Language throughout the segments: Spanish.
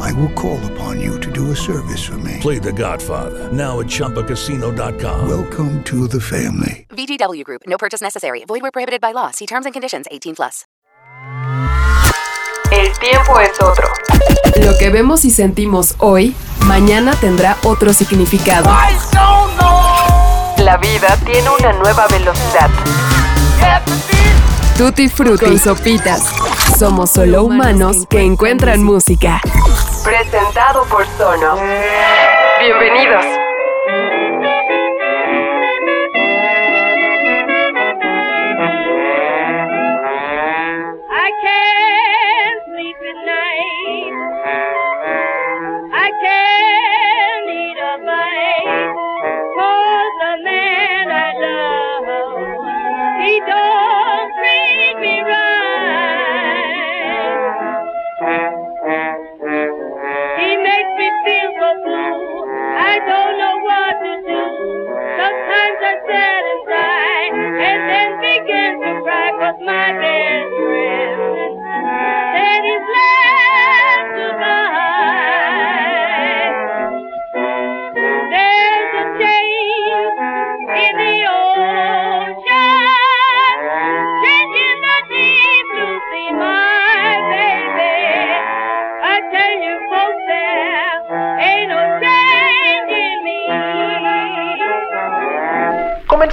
I will call upon you to do a service for me. Play The Godfather now at ChumbaCasino.com. Welcome to the family. VGW Group. No purchase necessary. Void where prohibited by law. See terms and conditions. 18 plus. El tiempo es otro. Lo que vemos y sentimos hoy, mañana tendrá otro significado. La vida tiene una nueva velocidad. Tutti Frutti y Sopitas. Somos solo humanos que encuentran música. Presentado por Sono. Bienvenidos. I don't know what to do. Sometimes I sit and sigh, and then begin to cry with my best friend. Then he's left.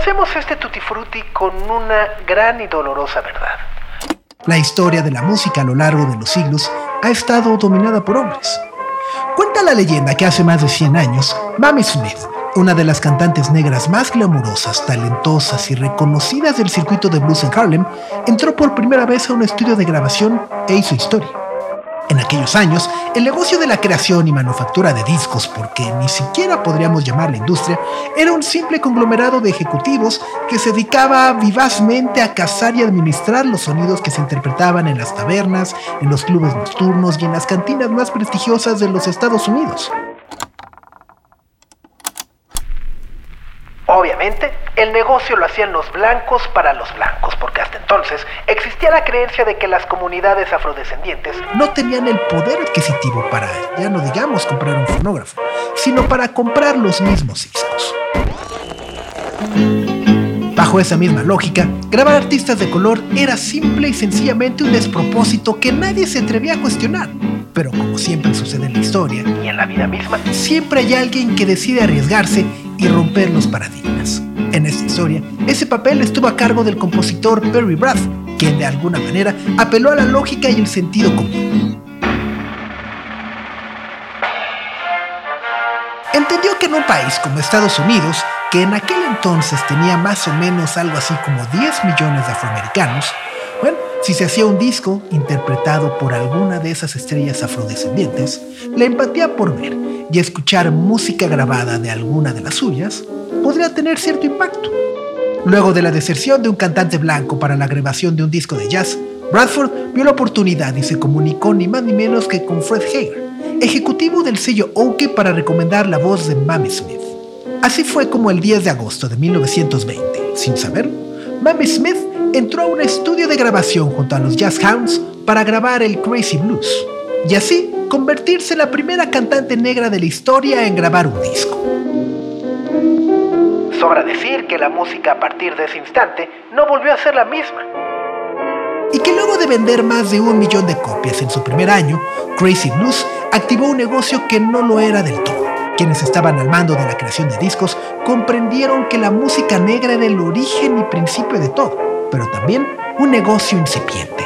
Comencemos este Tutti Frutti con una gran y dolorosa verdad. La historia de la música a lo largo de los siglos ha estado dominada por hombres. Cuenta la leyenda que hace más de 100 años, Mamie Smith, una de las cantantes negras más glamurosas, talentosas y reconocidas del circuito de blues en Harlem, entró por primera vez a un estudio de grabación e hizo historia. En aquellos años, el negocio de la creación y manufactura de discos, porque ni siquiera podríamos llamarla industria, era un simple conglomerado de ejecutivos que se dedicaba vivazmente a cazar y administrar los sonidos que se interpretaban en las tabernas, en los clubes nocturnos y en las cantinas más prestigiosas de los Estados Unidos. El negocio lo hacían los blancos para los blancos, porque hasta entonces existía la creencia de que las comunidades afrodescendientes no tenían el poder adquisitivo para, ya no digamos comprar un fonógrafo, sino para comprar los mismos discos. Bajo esa misma lógica, grabar artistas de color era simple y sencillamente un despropósito que nadie se atrevía a cuestionar. Pero como siempre sucede en la historia y en la vida misma, siempre hay alguien que decide arriesgarse y romper los paradigmas. En esta historia, ese papel estuvo a cargo del compositor Perry Braff, quien de alguna manera apeló a la lógica y el sentido común. Entendió que en un país como Estados Unidos, que en aquel entonces tenía más o menos algo así como 10 millones de afroamericanos, si se hacía un disco interpretado por alguna de esas estrellas afrodescendientes, la empatía por ver y escuchar música grabada de alguna de las suyas podría tener cierto impacto. Luego de la deserción de un cantante blanco para la grabación de un disco de jazz, Bradford vio la oportunidad y se comunicó ni más ni menos que con Fred Hager, ejecutivo del sello Oke para recomendar la voz de Mamie Smith. Así fue como el 10 de agosto de 1920, sin saberlo, Mamie Smith entró a un estudio de grabación junto a los Jazz Hounds para grabar el Crazy Blues, y así convertirse en la primera cantante negra de la historia en grabar un disco. sobra decir que la música a partir de ese instante no volvió a ser la misma. Y que luego de vender más de un millón de copias en su primer año, Crazy Blues activó un negocio que no lo era del todo. Quienes estaban al mando de la creación de discos comprendieron que la música negra era el origen y principio de todo, pero también un negocio incipiente.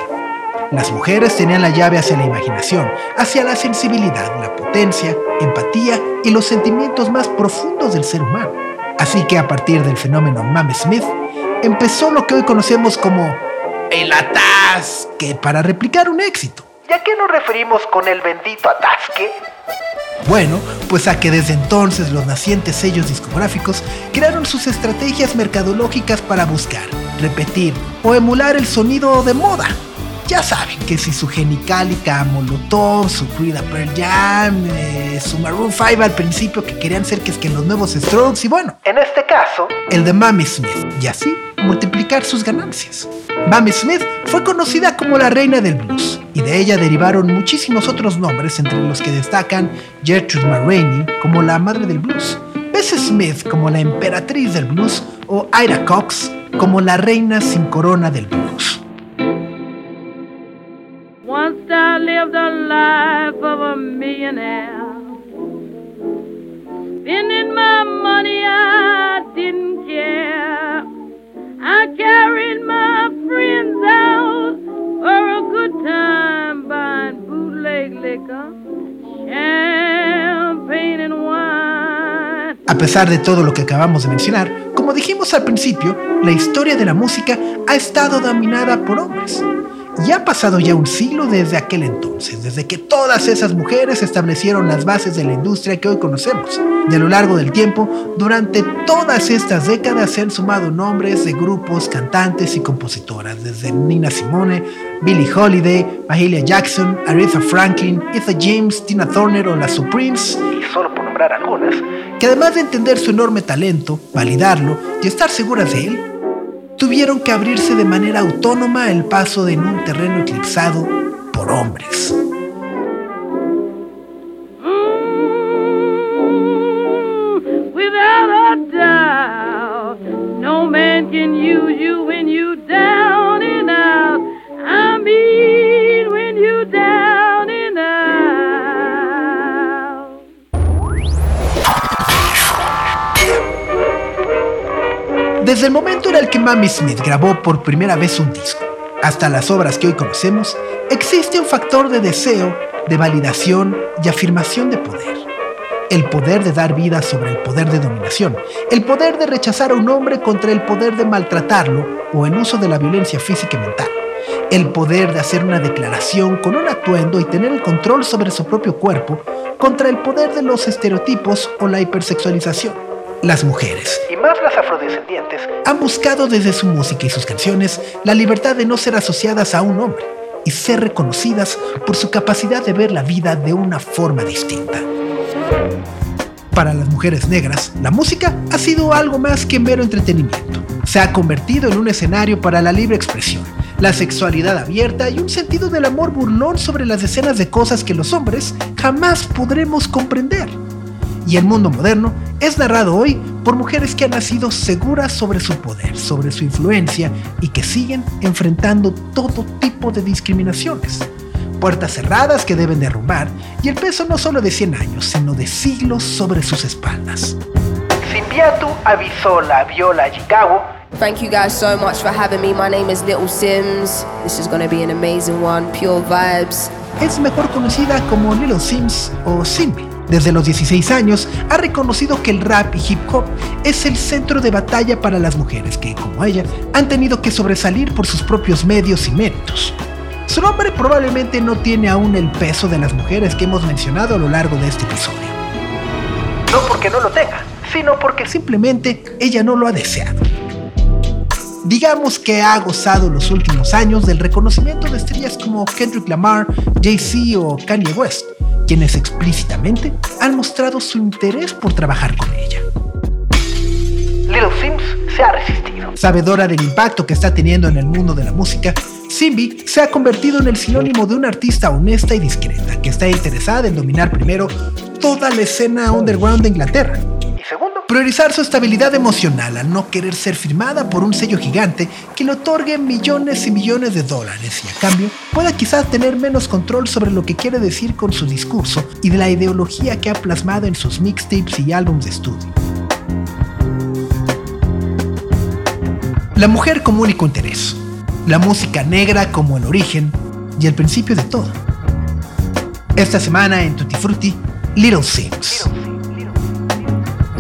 Las mujeres tenían la llave hacia la imaginación, hacia la sensibilidad, la potencia, empatía y los sentimientos más profundos del ser humano. Así que a partir del fenómeno Mamie Smith, empezó lo que hoy conocemos como el atasque para replicar un éxito. ¿Y a qué nos referimos con el bendito atasque? Bueno, pues a que desde entonces los nacientes sellos discográficos crearon sus estrategias mercadológicas para buscar, repetir o emular el sonido de moda. Ya saben que si su genicálica Molotov, su Creed a Pearl Jam, eh, su Maroon 5 al principio que querían ser que es que los nuevos Strokes y bueno, En este caso, el de Mamie Smith y así multiplicar sus ganancias. Mamie Smith fue conocida como la reina del blues y de ella derivaron muchísimos otros nombres entre los que destacan Gertrude McRaney como la madre del blues, Bessie Smith como la emperatriz del blues o Ira Cox como la reina sin corona del blues. Once I lived a life of a millionaire. Spending my money, I didn't care. I carried my friends out for a good time, buying bootleg liquor, champagne and wine. A pesar de todo lo que acabamos de mencionar, como dijimos al principio, la historia de la música ha estado dominada por hombres. Y ha pasado ya un siglo desde aquel entonces, desde que todas esas mujeres establecieron las bases de la industria que hoy conocemos. Y a lo largo del tiempo, durante todas estas décadas se han sumado nombres de grupos, cantantes y compositoras, desde Nina Simone, Billie Holiday, Mahalia Jackson, Aretha Franklin, Etha James, Tina Turner o las Supremes, y solo por nombrar algunas, que además de entender su enorme talento, validarlo y estar seguras de él, tuvieron que abrirse de manera autónoma el paso en un terreno eclipsado por hombres. No man can use you Desde el momento en el que Mamie Smith grabó por primera vez un disco, hasta las obras que hoy conocemos, existe un factor de deseo, de validación y afirmación de poder. El poder de dar vida sobre el poder de dominación, el poder de rechazar a un hombre contra el poder de maltratarlo o el uso de la violencia física y mental, el poder de hacer una declaración con un atuendo y tener el control sobre su propio cuerpo contra el poder de los estereotipos o la hipersexualización. Las mujeres, y más las afrodescendientes, han buscado desde su música y sus canciones la libertad de no ser asociadas a un hombre y ser reconocidas por su capacidad de ver la vida de una forma distinta. Para las mujeres negras, la música ha sido algo más que mero entretenimiento. Se ha convertido en un escenario para la libre expresión, la sexualidad abierta y un sentido del amor burlón sobre las decenas de cosas que los hombres jamás podremos comprender. Y el mundo moderno es narrado hoy por mujeres que han nacido seguras sobre su poder, sobre su influencia y que siguen enfrentando todo tipo de discriminaciones. Puertas cerradas que deben derrumbar y el peso no solo de 100 años, sino de siglos sobre sus espaldas. Simbiatu avisó la viola a Chicago Thank you guys so much for having me. My name is Little Sims. This is going to be an amazing one. Pure vibes. Es mejor conocida como Little Sims o Simbi. Desde los 16 años ha reconocido que el rap y hip hop es el centro de batalla para las mujeres que, como ella, han tenido que sobresalir por sus propios medios y méritos. Su nombre probablemente no tiene aún el peso de las mujeres que hemos mencionado a lo largo de este episodio. no porque no lo tenga, sino porque Simplemente ella no lo ha deseado. Digamos que ha gozado los últimos años del reconocimiento de estrellas como Kendrick Lamar, Jay-Z o Kanye West, quienes explícitamente han mostrado su interés por trabajar con ella. Little Sims se ha resistido. Sabedora del impacto que está teniendo en el mundo de la música, Simbi se ha convertido en el sinónimo de una artista honesta y discreta que está interesada en dominar primero toda la escena underground de Inglaterra. Priorizar su estabilidad emocional al no querer ser firmada por un sello gigante que le otorgue millones y millones de dólares y a cambio pueda quizás tener menos control sobre lo que quiere decir con su discurso y de la ideología que ha plasmado en sus mixtapes y álbumes de estudio. La mujer como único interés, la música negra como el origen y el principio de todo. Esta semana en Tutti Frutti, Little Sims.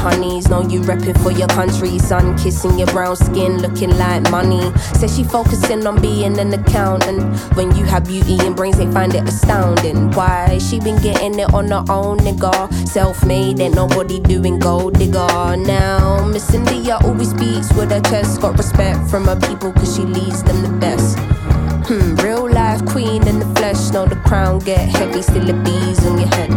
honeys, know you repping for your country. Sun kissing your brown skin, looking like money. Says she focusing on being an accountant. When you have beauty and brains, they find it astounding. Why? She been getting it on her own, nigga. Self made, ain't nobody doing gold digger. Now, Miss India always speaks with her chest. Got respect from her people, cause she leads them the best. Hmm, real life queen in the flesh. Know the crown get heavy, still the bees on your head.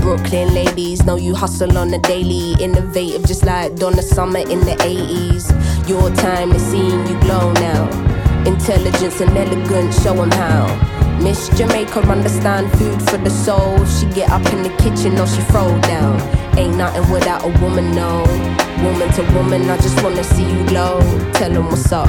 Brooklyn ladies know you hustle on the daily. Innovative, just like Donna Summer in the 80s. Your time is seeing you glow now. Intelligence and elegance, show 'em how. Miss Jamaica understand food for the soul. She get up in the kitchen or she throw down. Ain't nothing without a woman, no. Woman to woman, I just wanna see you glow. Tell 'em what's up.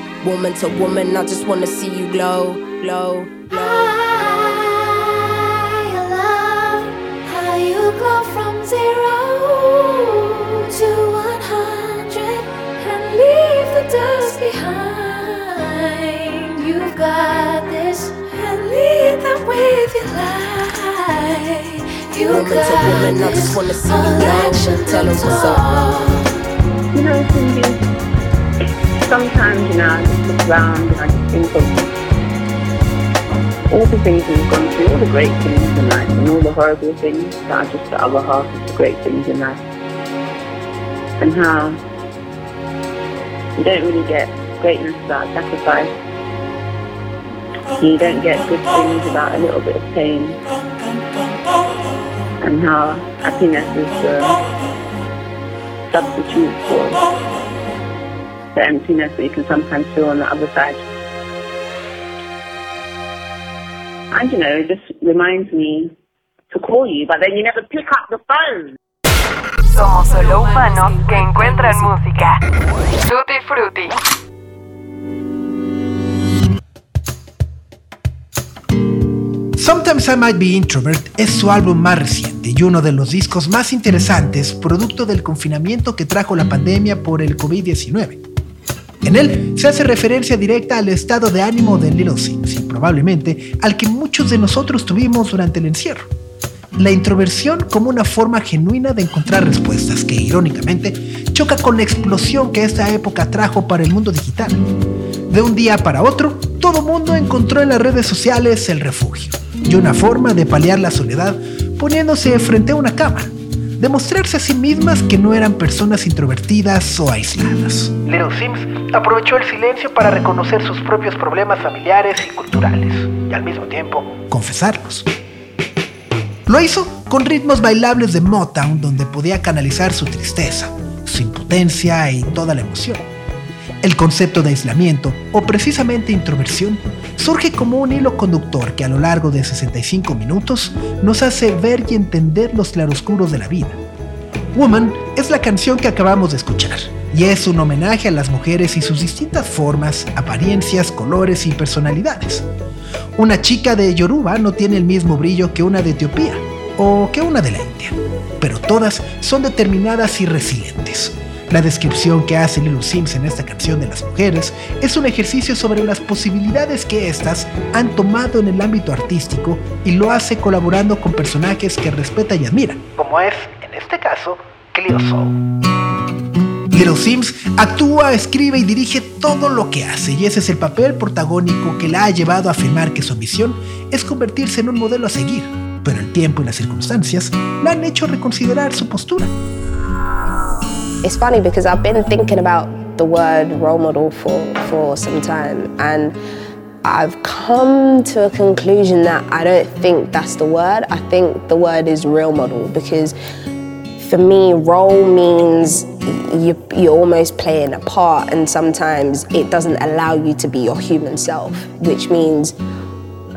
Woman to woman, I just wanna see you glow, glow, glow. I love how you go from zero to one hundred and leave the dust behind. You've got this and lead them with your light. You Woman to got woman, I this just wanna see you all glow. action, Tell 'em no what's up. You know, Cindy, sometimes, you know, I just look around and I just think of all the things we've gone through, all the great things in life, and all the horrible things that are just the other half of the great things in life. And how you don't really get greatness without sacrifice. You don't get good things without a little bit of pain. And how happiness is the substitute for the emptiness that you can sometimes feel on the other side. And you know, it just reminds me to call you, but then you never pick up the phone. Somos solo humanos que encuentran música. Tutti Frutti. Sometimes I Might Be Introvert es su álbum más reciente y uno de los discos más interesantes producto del confinamiento que trajo la pandemia por el COVID-19. En él se hace referencia directa al estado de ánimo de Little Sims y probablemente al que muchos de nosotros tuvimos durante el encierro. La introversión como una forma genuina de encontrar respuestas que, irónicamente, choca con la explosión que esta época trajo para el mundo digital. De un día para otro, todo mundo encontró en las redes sociales el refugio y una forma de paliar la soledad poniéndose frente a una cámara. Demostrarse a sí mismas que no eran personas introvertidas o aisladas. Little Sims aprovechó el silencio para reconocer sus propios problemas familiares y culturales, y al mismo tiempo confesarlos. Lo hizo con ritmos bailables de Motown donde podía canalizar su tristeza, su impotencia y toda la emoción. El concepto de aislamiento, o precisamente introversión, surge como un hilo conductor que a lo largo de 65 minutos nos hace ver y entender los claroscuros de la vida. Woman es la canción que acabamos de escuchar, y es un homenaje a las mujeres y sus distintas formas, apariencias, colores y personalidades. Una chica de Yoruba no tiene el mismo brillo que una de Etiopía o que una de la India, pero todas son determinadas y resilientes. La descripción que hace Little Sims en esta canción de las mujeres es un ejercicio sobre las posibilidades que éstas han tomado en el ámbito artístico y lo hace colaborando con personajes que respeta y admira, como es, en este caso, Cleo Soul. Little Sims actúa, escribe y dirige todo lo que hace y ese es el papel protagónico que la ha llevado a afirmar que su misión es convertirse en un modelo a seguir, pero el tiempo y las circunstancias la han hecho reconsiderar su postura. It's funny because I've been thinking about the word role model for, for some time and I've come to a conclusion that I don't think that's the word. I think the word is real model because for me, role means you, you're almost playing a part, and sometimes it doesn't allow you to be your human self, which means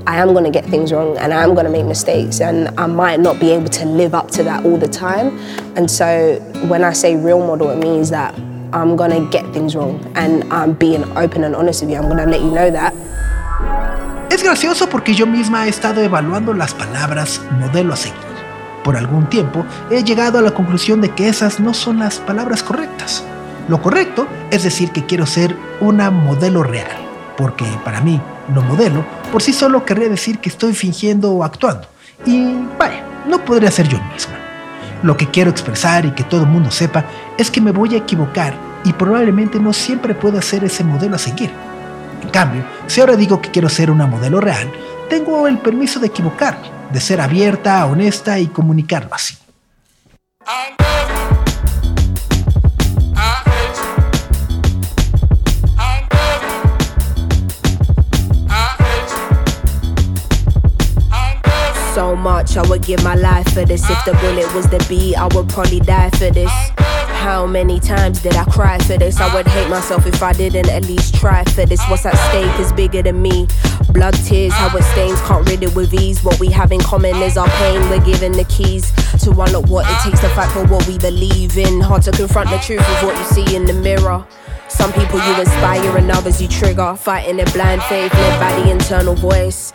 I am going to get things wrong and I'm going to make mistakes, and I might not be able to live up to that all the time. And so, when I say real model, it means that I'm going to get things wrong, and I'm being open and honest with you. I'm going to let you know that. Es gracioso porque yo misma he estado evaluando las palabras modelo a seguir. Por algún tiempo he llegado a la conclusión de que esas no son las palabras correctas. Lo correcto es decir que quiero ser una modelo real, porque para mí, lo modelo por sí solo querría decir que estoy fingiendo o actuando. Y vaya, no podría ser yo misma. Lo que quiero expresar y que todo el mundo sepa es que me voy a equivocar y probablemente no siempre pueda ser ese modelo a seguir. En cambio, si ahora digo que quiero ser una modelo real, tengo el permiso de equivocarme, de ser abierta, honesta y comunicarlo así. Much, I would give my life for this. If the bullet was the beat, I would probably die for this. How many times did I cry for this? I would hate myself if I didn't at least try for this. What's at stake is bigger than me. Blood, tears, how it stains, can't rid it with ease. What we have in common is our pain. We're given the keys to unlock what it takes to fight for what we believe in. Hard to confront the truth of what you see in the mirror. Some people you inspire and others you trigger. Fighting in blind faith, led by the internal voice.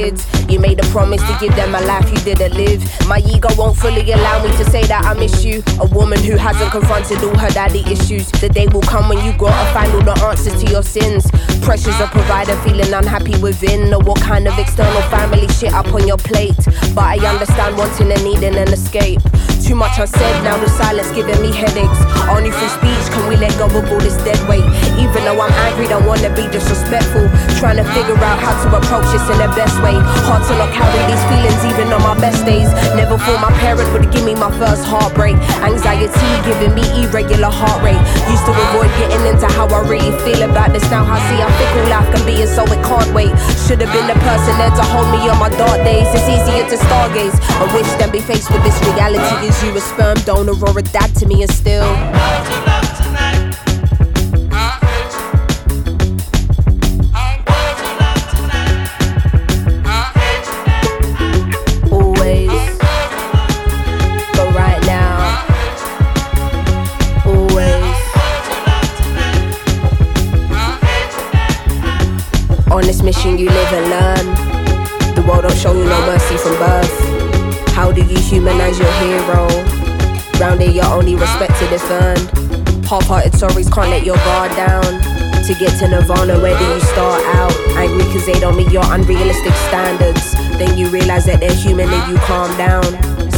Kids. You made a promise to give them a life you didn't live. My ego won't fully allow me to say that I miss you. A woman who hasn't confronted all her daddy issues. The day will come when you gotta find all the answers to your sins. Pressures of provider feeling unhappy within. Or what kind of external family shit up on your plate. But I understand wanting and needing an escape. Too much unsaid, now the silence giving me headaches. Only through speech can we let go of all this dead weight. Even though I'm angry, don't wanna be disrespectful. Trying to figure out how to approach this in the best way. Hard to not carry these feelings even on my best days. Never thought my parent would give me my first heartbreak. Anxiety giving me irregular heart rate. Used to avoid getting into how I really feel about this. Now I see how fickle life can be, and so it can't wait. Should have been the person there to hold me on my dark days. It's easier to stargaze. I wish than be faced with this reality. Is you a sperm donor or a dad to me, and still. teaching you live and learn. The world don't show you no mercy from birth. How do you humanize your hero? Round here, you're only respected if earned. Half hearted stories can't let your guard down. To get to Nirvana, where do you start out? Angry cause they don't meet your unrealistic standards. Then you realize that they're human and you calm down.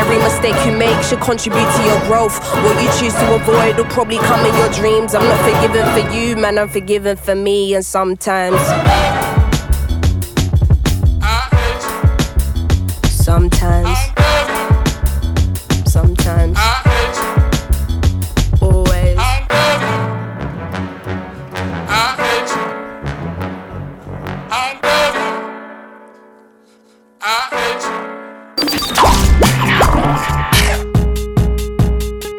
Every mistake you make should contribute to your growth. What you choose to avoid will probably come in your dreams. I'm not forgiven for you, man, I'm forgiven for me, and sometimes.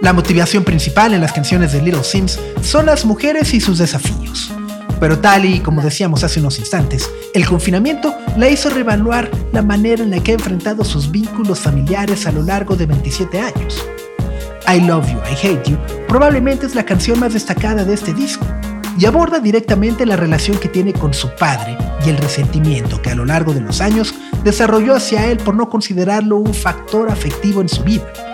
La motivación principal en las canciones de Little Sims son las mujeres y sus desafíos. Pero tal y como decíamos hace unos instantes, el confinamiento la hizo reevaluar la manera en la que ha enfrentado sus vínculos familiares a lo largo de 27 años. I Love You, I Hate You probablemente es la canción más destacada de este disco y aborda directamente la relación que tiene con su padre y el resentimiento que a lo largo de los años desarrolló hacia él por no considerarlo un factor afectivo en su vida.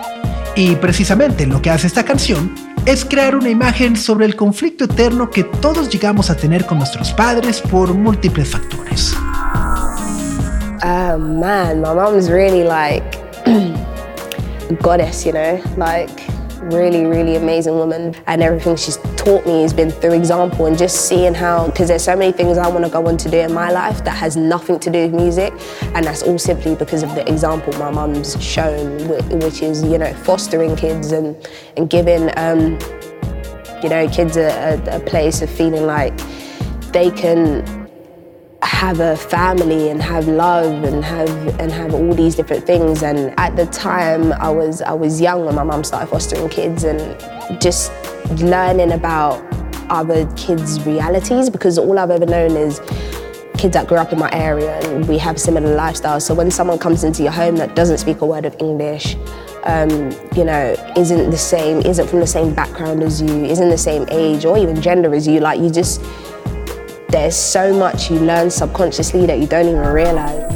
Y precisamente lo que hace esta canción es crear una imagen sobre el conflicto eterno que todos llegamos a tener con nuestros padres por múltiples factores. Oh man, my mom's really like goddess, you know, like really, really amazing woman. And everything she's taught me has been through example and just seeing how, because there's so many things I want to go on to do in my life that has nothing to do with music. And that's all simply because of the example my mum's shown, which is, you know, fostering kids and, and giving, um, you know, kids a, a, a place of feeling like they can have a family and have love and have and have all these different things and at the time I was I was young when my mum started fostering kids and just learning about other kids' realities because all I've ever known is kids that grew up in my area and we have similar lifestyles so when someone comes into your home that doesn't speak a word of English um, you know, isn't the same, isn't from the same background as you, isn't the same age or even gender as you. Like you just, there's so much you learn subconsciously that you don't even realize.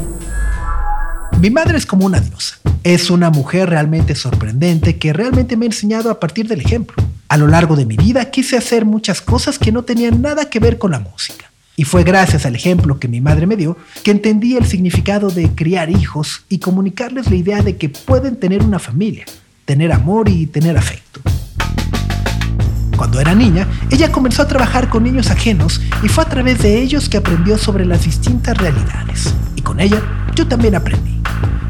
Mi madre es como una diosa. Es una mujer realmente sorprendente que realmente me ha enseñado a partir del ejemplo. A lo largo de mi vida quise hacer muchas cosas que no tenían nada que ver con la música. Y fue gracias al ejemplo que mi madre me dio que entendí el significado de criar hijos y comunicarles la idea de que pueden tener una familia, tener amor y tener afecto. Cuando era niña, ella comenzó a trabajar con niños ajenos y fue a través de ellos que aprendió sobre las distintas realidades. Y con ella, yo también aprendí.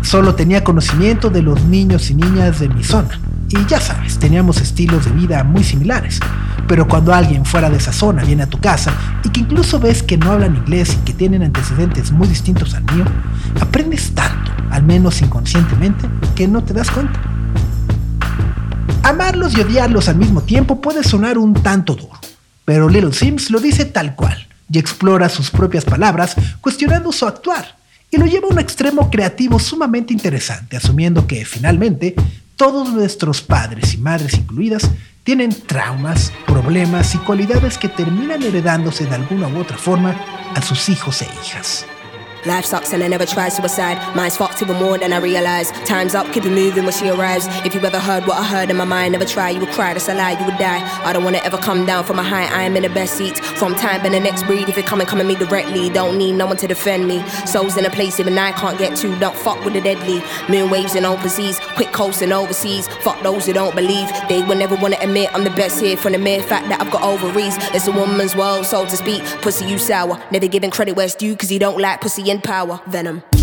Solo tenía conocimiento de los niños y niñas de mi zona. Y ya sabes, teníamos estilos de vida muy similares. Pero cuando alguien fuera de esa zona viene a tu casa y que incluso ves que no hablan inglés y que tienen antecedentes muy distintos al mío, aprendes tanto, al menos inconscientemente, que no te das cuenta. Amarlos y odiarlos al mismo tiempo puede sonar un tanto duro, pero Little Sims lo dice tal cual y explora sus propias palabras cuestionando su actuar y lo lleva a un extremo creativo sumamente interesante, asumiendo que finalmente todos nuestros padres y madres incluidas tienen traumas, problemas y cualidades que terminan heredándose de alguna u otra forma a sus hijos e hijas. Life sucks and I never tried suicide. Mine's fucked even more than I realize. Time's up, keep it moving when she arrives. If you ever heard what I heard in my mind, never try, you would cry, that's a lie, you would die. I don't wanna ever come down from a high, I am in the best seat. From time and the next breed, if you come and come at me directly, don't need no one to defend me. Souls in a place even I can't get to, don't fuck with the deadly. Moon waves and overseas, quick coasting overseas. Fuck those who don't believe, they will never wanna admit I'm the best here from the mere fact that I've got ovaries. It's a woman's world, so to speak. Pussy, you sour, never giving credit where it's due, cause you don't like pussy power. Venom.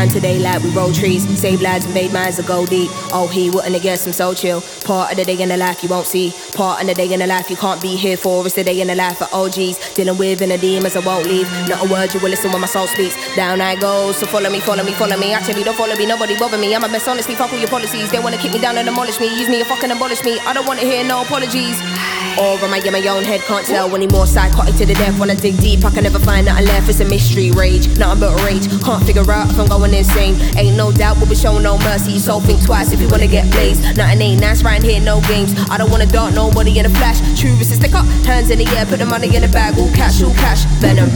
Nighttime to daylight, we roll trees, save lives, invade minds, and go deep. Oh, he wouldn't have guessed I'm so chill. Part of the day in the life you won't see. Part of the day in the life you can't be here for. It's the day in the life of OGs. Dealing with inner demons, I won't leave. Not a word you will listen when my soul speaks. Down I go, so follow me, follow me, follow me. Actually, don't follow me, nobody bother me. I'm a mess, honestly, fuck all your policies. They wanna kick me down and demolish me. Use me or fucking abolish me. I don't wanna hear no apologies. Or am I in my own head? Can't tell anymore. Psychotic to the death. When I dig deep, I can never find nothing left. It's a mystery, rage, nothing but rage. Can't figure out if I'm going insane. Ain't no doubt, we'll be showing no mercy. So think twice if you wanna get blazed. Nothing ain't nice right here, no games. I don't wanna dart nobody in a flash. True, a stick up. Hands in the air, put the money in the bag. All cash, all cash. Venom.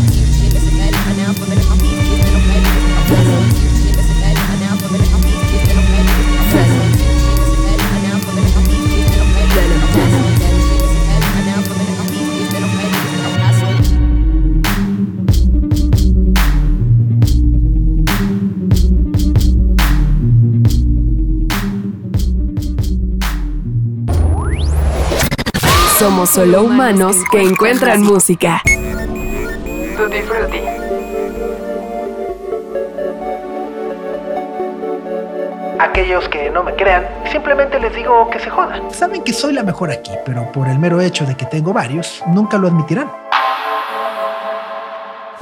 Somos solo humanos que encuentran música. Tutti Frutti. Aquellos que no me crean, simplemente les digo que se jodan. Saben que soy la mejor aquí, pero por el mero hecho de que tengo varios, nunca lo admitirán.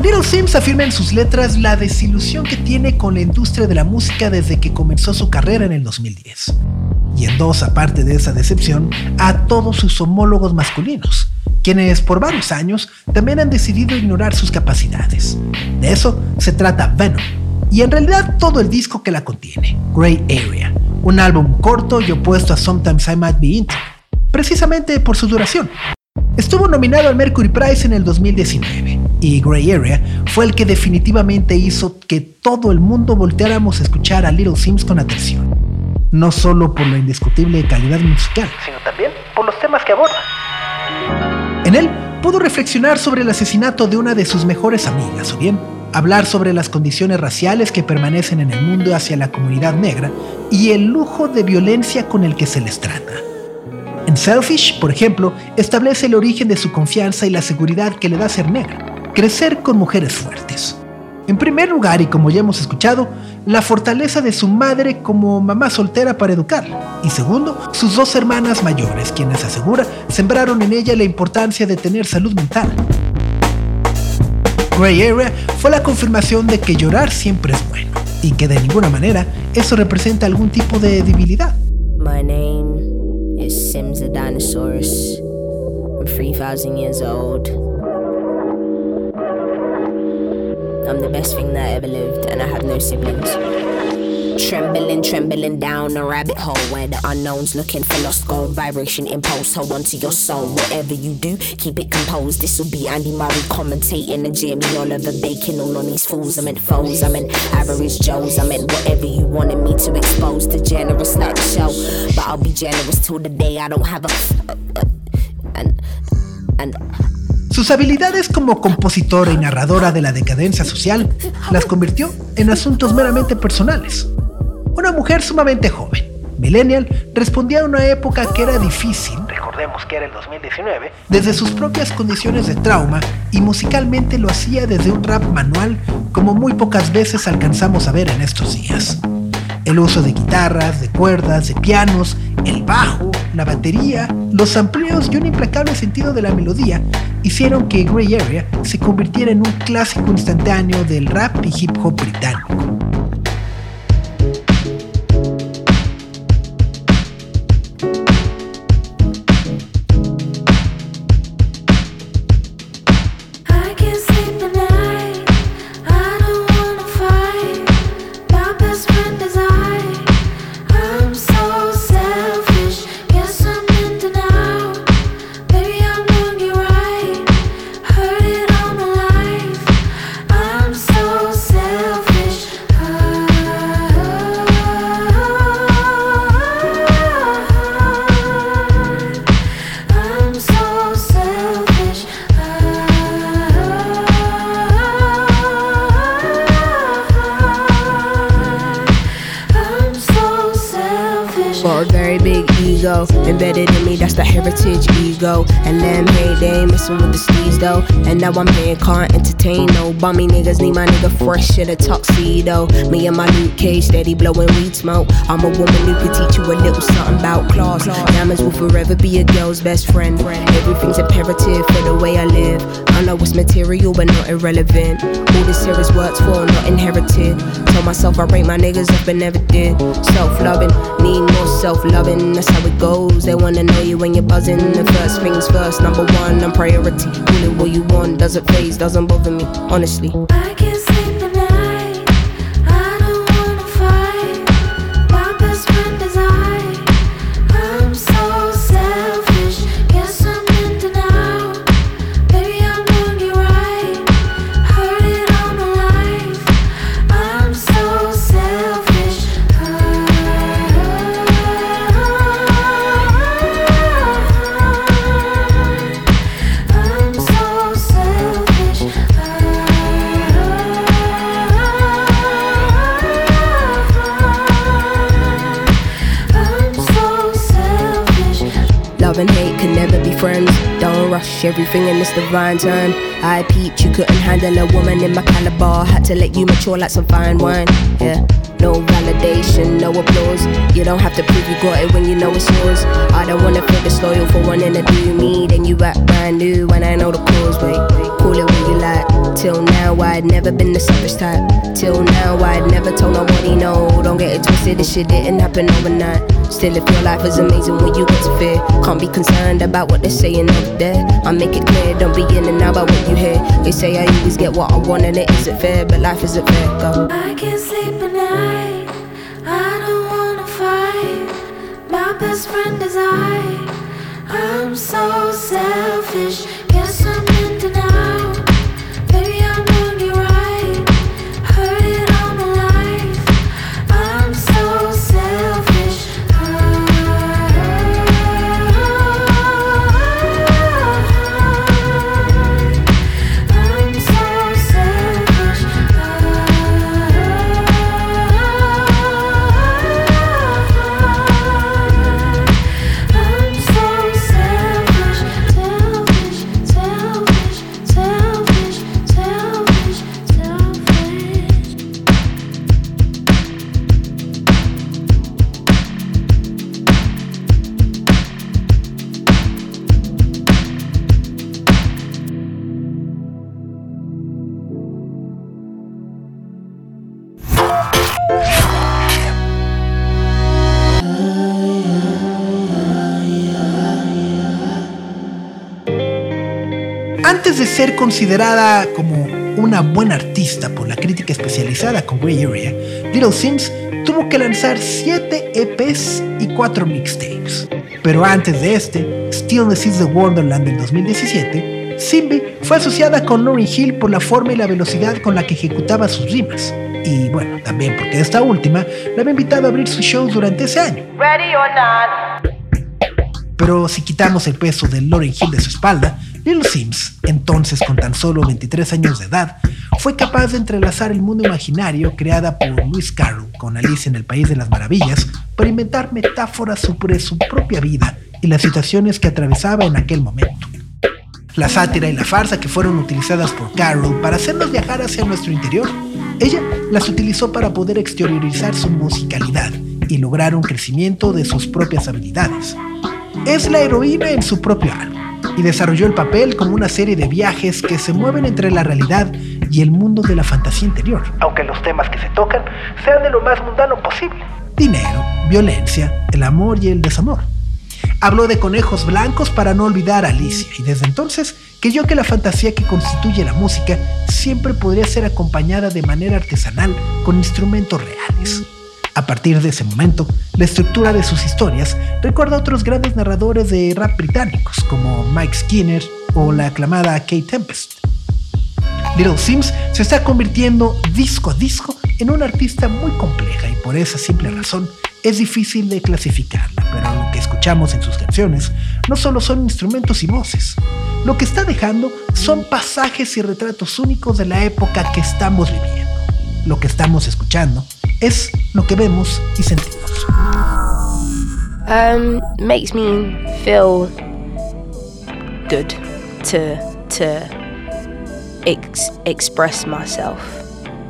Little Sims afirma en sus letras la desilusión que tiene con la industria de la música desde que comenzó su carrera en el 2010. Y endosa, aparte de esa decepción, a todos sus homólogos masculinos, quienes por varios años también han decidido ignorar sus capacidades. De eso se trata Venom, y en realidad todo el disco que la contiene, Grey Area, un álbum corto y opuesto a Sometimes I Might Be Into, precisamente por su duración. Estuvo nominado al Mercury Prize en el 2019 y Grey Area fue el que definitivamente hizo que todo el mundo volteáramos a escuchar a Little Sims con atención. No solo por la indiscutible calidad musical, sino también por los temas que aborda. En él pudo reflexionar sobre el asesinato de una de sus mejores amigas, o bien hablar sobre las condiciones raciales que permanecen en el mundo hacia la comunidad negra y el lujo de violencia con el que se les trata. En Selfish, por ejemplo, establece el origen de su confianza y la seguridad que le da ser negra, crecer con mujeres fuertes. En primer lugar, y como ya hemos escuchado, la fortaleza de su madre como mamá soltera para educarla. Y segundo, sus dos hermanas mayores, quienes asegura sembraron en ella la importancia de tener salud mental. Grey Area fue la confirmación de que llorar siempre es bueno y que de ninguna manera eso representa algún tipo de debilidad. My name is Sims the Dinosaurus. I'm 3,000 years old. I'm the best thing that ever lived, and I have no siblings. Trembling, trembling down a rabbit hole where the unknown's looking for lost gold. Vibration impulse, hold on to your soul. Whatever you do, keep it composed. This'll be Andy Murray commentating and Jamie Oliver baking all on these fools. I meant foes, I meant average Joes. I meant whatever you wanted me to expose. The generous like the show, but I'll be generous till the day I don't have a. Uh, uh, and. and. Sus habilidades como compositora y narradora de la decadencia social las convirtió en asuntos meramente personales. Una mujer sumamente joven, millennial, respondía a una época que era difícil, Recordemos que era el 2019. desde sus propias condiciones de trauma y musicalmente lo hacía desde un rap manual como muy pocas veces alcanzamos a ver en estos días. El uso de guitarras, de cuerdas, de pianos, el bajo, la batería, los amplios y un implacable sentido de la melodía hicieron que Grey Area se convirtiera en un clásico instantáneo del rap y hip hop británico. In a tuxedo. Me and my Luke Cage steady blowing weed smoke. I'm a woman who can teach you a little something about class. Diamonds will forever be a girl's best friend. Everything's imperative for the way I live. I know it's material but not irrelevant. All this here is worked for, not inherited. Told myself I rate my niggas up but never did. Self loving, need more self loving. That's how it goes. They wanna know you when you're buzzing. The first things first, number one, I'm priority. It what you want, doesn't phase, doesn't bother me, honestly. In this divine. I peeped, you couldn't handle a woman in my caliber. Had to let you mature like some fine wine. Yeah. No validation, no applause. You don't have to prove you got it when you know it's yours. I don't wanna feel disloyal for wanting to do me. Then you act brand new when I know the cause. Wait, call it what you like. Till now, I'd never been the selfish type. Till now, I'd never told nobody no. Don't get it twisted, this shit didn't happen overnight. Still, if your life is amazing when you get to fear, can't be concerned about what they're saying up there. I make it clear, don't be in and out about what you hear. They say I always get what I want and it isn't fair, but life isn't fair. Go. I can't sleep at night. I don't wanna fight. My best friend is I. I'm so selfish. Ser considerada como una buena artista por la crítica especializada con Grey Area, Little Sims tuvo que lanzar 7 EPs y 4 mixtapes. Pero antes de este, Stillness is the Wonderland del 2017, Simbi fue asociada con Lauryn Hill por la forma y la velocidad con la que ejecutaba sus rimas. Y bueno, también porque esta última la había invitado a abrir sus shows durante ese año. Ready or not. Pero si quitamos el peso de Lauryn Hill de su espalda, Little Sims, entonces con tan solo 23 años de edad, fue capaz de entrelazar el mundo imaginario creada por Lewis Carroll con Alice en el País de las Maravillas para inventar metáforas sobre su propia vida y las situaciones que atravesaba en aquel momento. La sátira y la farsa que fueron utilizadas por Carroll para hacernos viajar hacia nuestro interior, ella las utilizó para poder exteriorizar su musicalidad y lograr un crecimiento de sus propias habilidades. Es la heroína en su propio álbum y desarrolló el papel como una serie de viajes que se mueven entre la realidad y el mundo de la fantasía interior. Aunque los temas que se tocan sean de lo más mundano posible. Dinero, violencia, el amor y el desamor. Habló de conejos blancos para no olvidar a Alicia y desde entonces creyó que la fantasía que constituye la música siempre podría ser acompañada de manera artesanal con instrumentos reales. A partir de ese momento, la estructura de sus historias recuerda a otros grandes narradores de rap británicos como Mike Skinner o la aclamada Kate Tempest. Little Sims se está convirtiendo disco a disco en una artista muy compleja y por esa simple razón es difícil de clasificarla, pero lo que escuchamos en sus canciones no solo son instrumentos y voces, lo que está dejando son pasajes y retratos únicos de la época que estamos viviendo. Lo que estamos escuchando es lo que vemos y sentimos. Um, makes me feel good to to ex- express myself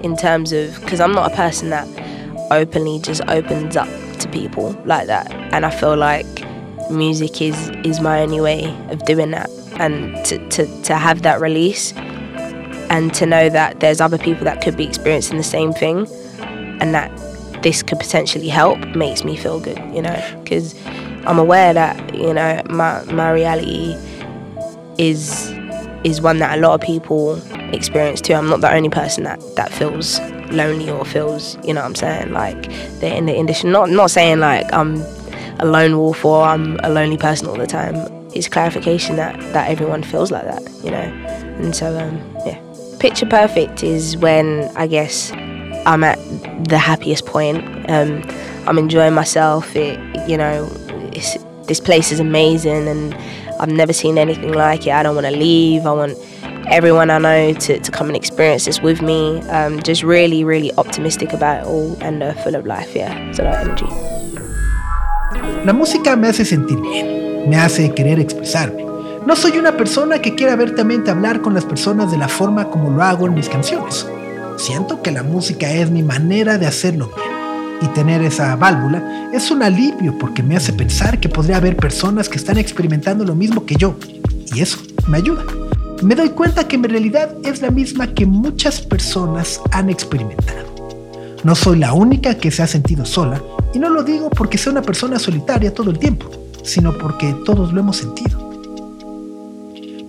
in terms of because I'm not a person that openly just opens up to people like that, and I feel like music is is my only way of doing that, and to to, to have that release and to know that there's other people that could be experiencing the same thing and that this could potentially help makes me feel good, you know, because I'm aware that, you know, my, my reality is is one that a lot of people experience too. I'm not the only person that, that feels lonely or feels, you know what I'm saying, like they're in the industry. Not not saying like I'm a lone wolf or I'm a lonely person all the time. It's clarification that, that everyone feels like that, you know. And so um, yeah. Picture perfect is when I guess I'm at the happiest point. Um, I'm enjoying myself. It, you know, this place is amazing, and I've never seen anything like it. I don't want to leave. I want everyone I know to, to come and experience this with me. Um, just really, really optimistic about it all and uh, full of life. Yeah, so that energy. La música me hace sentir bien, me hace querer expresarme. No soy una persona que quiera abiertamente hablar con las personas de la forma como lo hago en mis canciones. Siento que la música es mi manera de hacerlo bien. Y tener esa válvula es un alivio porque me hace pensar que podría haber personas que están experimentando lo mismo que yo. Y eso me ayuda. Me doy cuenta que mi realidad es la misma que muchas personas han experimentado. No soy la única que se ha sentido sola, y no lo digo porque sea una persona solitaria todo el tiempo, sino porque todos lo hemos sentido.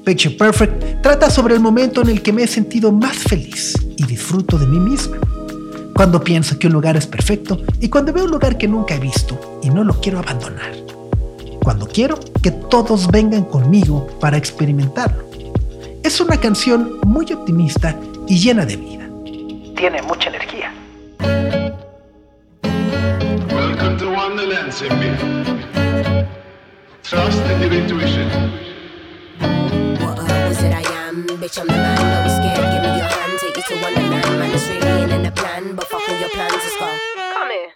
Picture Perfect trata sobre el momento en el que me he sentido más feliz y disfruto de mí misma. Cuando pienso que un lugar es perfecto y cuando veo un lugar que nunca he visto y no lo quiero abandonar. Cuando quiero que todos vengan conmigo para experimentarlo. Es una canción muy optimista y llena de vida. Tiene mucha energía. Welcome to Wonderland. Trust in your intuition. Bitch, I'm the man. Don't be scared. Give me your hand. Take you to Wonderland. Man, it's really in the plan. But fuck all your plans. Let's go. Come here.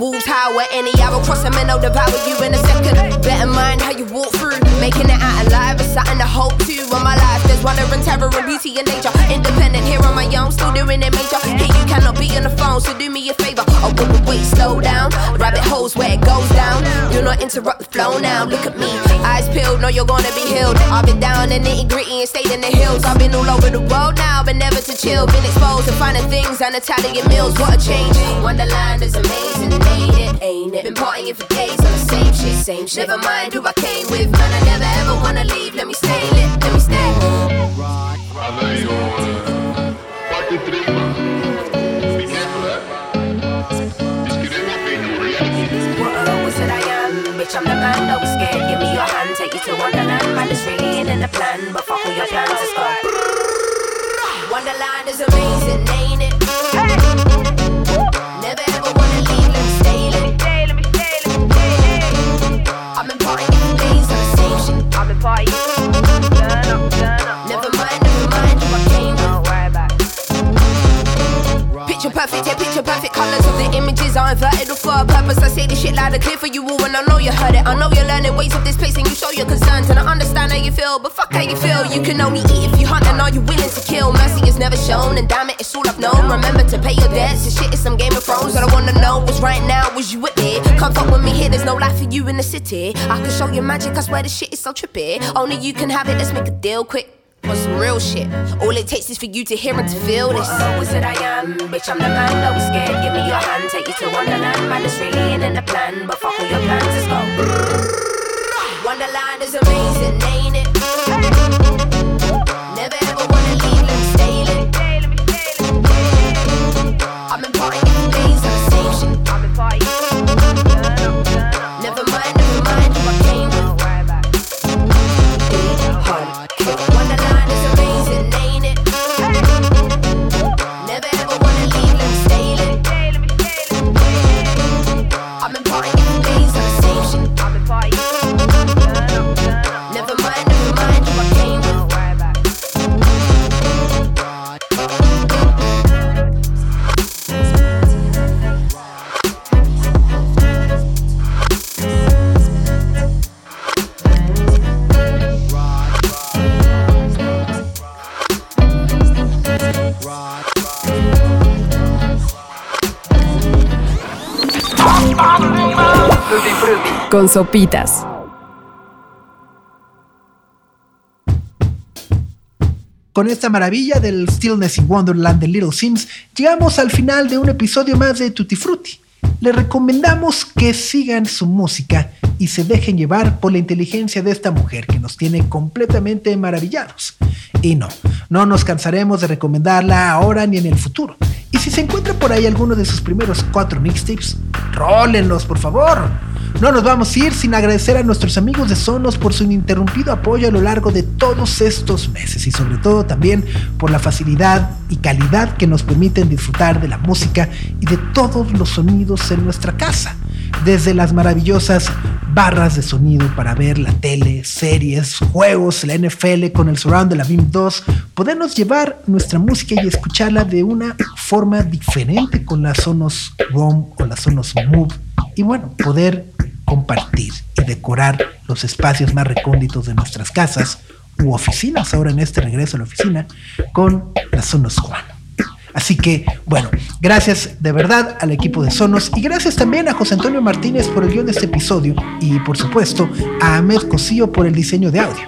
Wolves howl at any hour, cross them and I'll devour you in a second. Better mind how you walk through, making it out alive is something to hope to. On my life, there's wonder and terror and beauty in nature. Independent here on my own, still doing it major. Here you cannot be on the phone, so do me a favor. Oh, wait, wait, wait, slow down. Rabbit holes Interrupt the flow now. Look at me, eyes peeled, know you're gonna be healed. I've been down in nitty gritty and stayed in the hills. I've been all over the world now, but never to chill. Been exposed to finding things and Italian meals. What a change. Wonderland is amazing, made it, ain't it? Been partying for days on the same shit, same shit. Never mind who I came with, man. I never ever wanna leave. Let me stay lit, let me man, don't scared. Give me your hand, take you to Wonderland. Man, it's really in the plan, but fuck all your plans, go. Wonderland is amazing, picture colors of the images are inverted or for a purpose. I say this shit loud and clear for you all, and I know you heard it. I know you're learning ways of this place, and you show your concerns, and I understand how you feel. But fuck how you feel. You can only eat if you hunt, and are you willing to kill? Mercy is never shown, and damn it, it's all I've known. Remember to pay your debts. This shit is some Game of Thrones. I wanna know is right now, was you with me? Come fuck with me here. There's no life for you in the city. I can show you magic. I swear this shit is so trippy. Only you can have it. Let's make a deal quick. Want some real shit. All it takes is for you to hear and to feel this. What it I am? Bitch, I'm the man. Don't be scared. Give me your hand. Take you to Wonderland. Man, it's really in the plan. But fuck all your plans. Let's go. Wonderland is amazing, ain't it? Con sopitas. Con esta maravilla del Stillness in Wonderland de Little Sims, llegamos al final de un episodio más de Tutti Frutti. Les recomendamos que sigan su música y se dejen llevar por la inteligencia de esta mujer que nos tiene completamente maravillados. Y no, no nos cansaremos de recomendarla ahora ni en el futuro. Y si se encuentra por ahí alguno de sus primeros cuatro mixtapes, rólenlos por favor. No nos vamos a ir sin agradecer a nuestros amigos de Sonos por su ininterrumpido apoyo a lo largo de todos estos meses y sobre todo también por la facilidad y calidad que nos permiten disfrutar de la música y de todos los sonidos en nuestra casa. Desde las maravillosas barras de sonido para ver la tele, series, juegos, la NFL con el surround de la BIM 2, podernos llevar nuestra música y escucharla de una forma diferente con las Sonos ROM o las Sonos Move y bueno, poder compartir y decorar los espacios más recónditos de nuestras casas u oficinas, ahora en este regreso a la oficina, con las Sonos One. Así que, bueno, gracias de verdad al equipo de Sonos y gracias también a José Antonio Martínez por el guion de este episodio y, por supuesto, a Ahmed Cosío por el diseño de audio.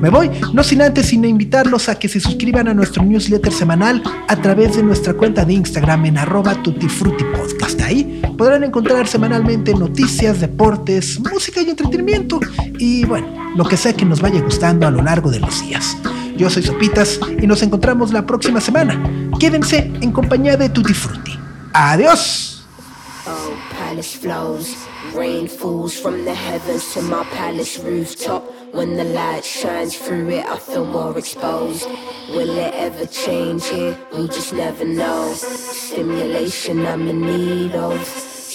Me voy, no sin antes, sin invitarlos a que se suscriban a nuestro newsletter semanal a través de nuestra cuenta de Instagram en arroba tutifrutipodcast. Ahí podrán encontrar semanalmente noticias, deportes, música y entretenimiento y, bueno, lo que sea que nos vaya gustando a lo largo de los días. Yo soy Sopitas y nos encontramos la próxima semana. Quédense en compañía de Tutti Frutti. ¡Adiós! Oh, palace flows, rain falls from the heavens to my palace rooftop. When the light shines through it, I feel more exposed. Will it ever change here? We just never know. Stimulation I'm in need of.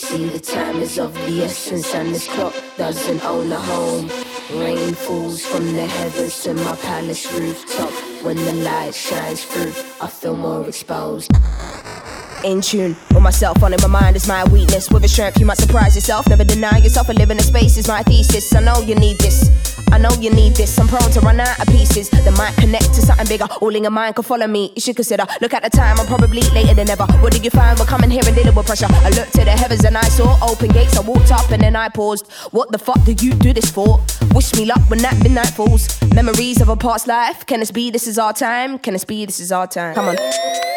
See, the time is of the essence, and this clock doesn't own a home. Rain falls from the heavens to my palace rooftop. When the light shines through, I feel more exposed. In tune with myself, on in my mind is my weakness. With a strength, you might surprise yourself. Never deny yourself, and live in a space is my thesis. I know you need this. I know you need this. I'm prone to run out of pieces that might connect to something bigger. All in your mind can follow me. You should consider. Look at the time, I'm probably later than ever. What did you find? We're coming here and dealing with pressure. I looked to the heavens and I saw open gates. I walked up and then I paused. What the fuck did you do this for? Wish me luck when that midnight falls. Memories of a past life. Can this be? This is our time. Can this be? This is our time. Come on.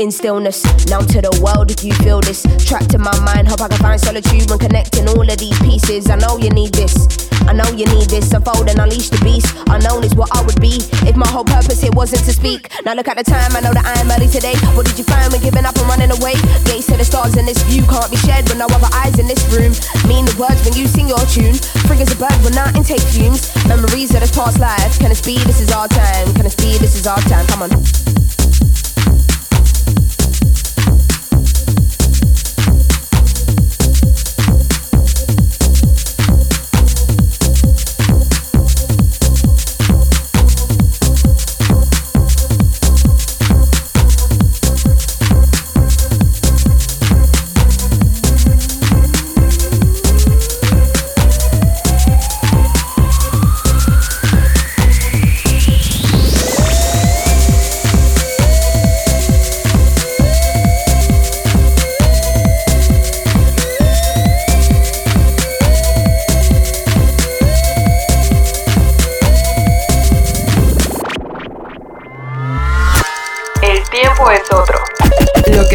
In stillness. Now to the world, if you feel this. Trapped in my mind, hope I can find solitude when connecting all of these pieces. I know you need this. I know you need this. Unfold and unleash the beast. Unknown is what I would be if my whole purpose here wasn't to speak. Now look at the time, I know that I am early today. What did you find when giving up and running away? Gates to the stars in this view can't be shared with no other eyes in this room. Mean the words when you sing your tune. Free as a bird when I intake fumes. Memories of this past life. Can it be? This is our time. Can it be? This is our time. Come on.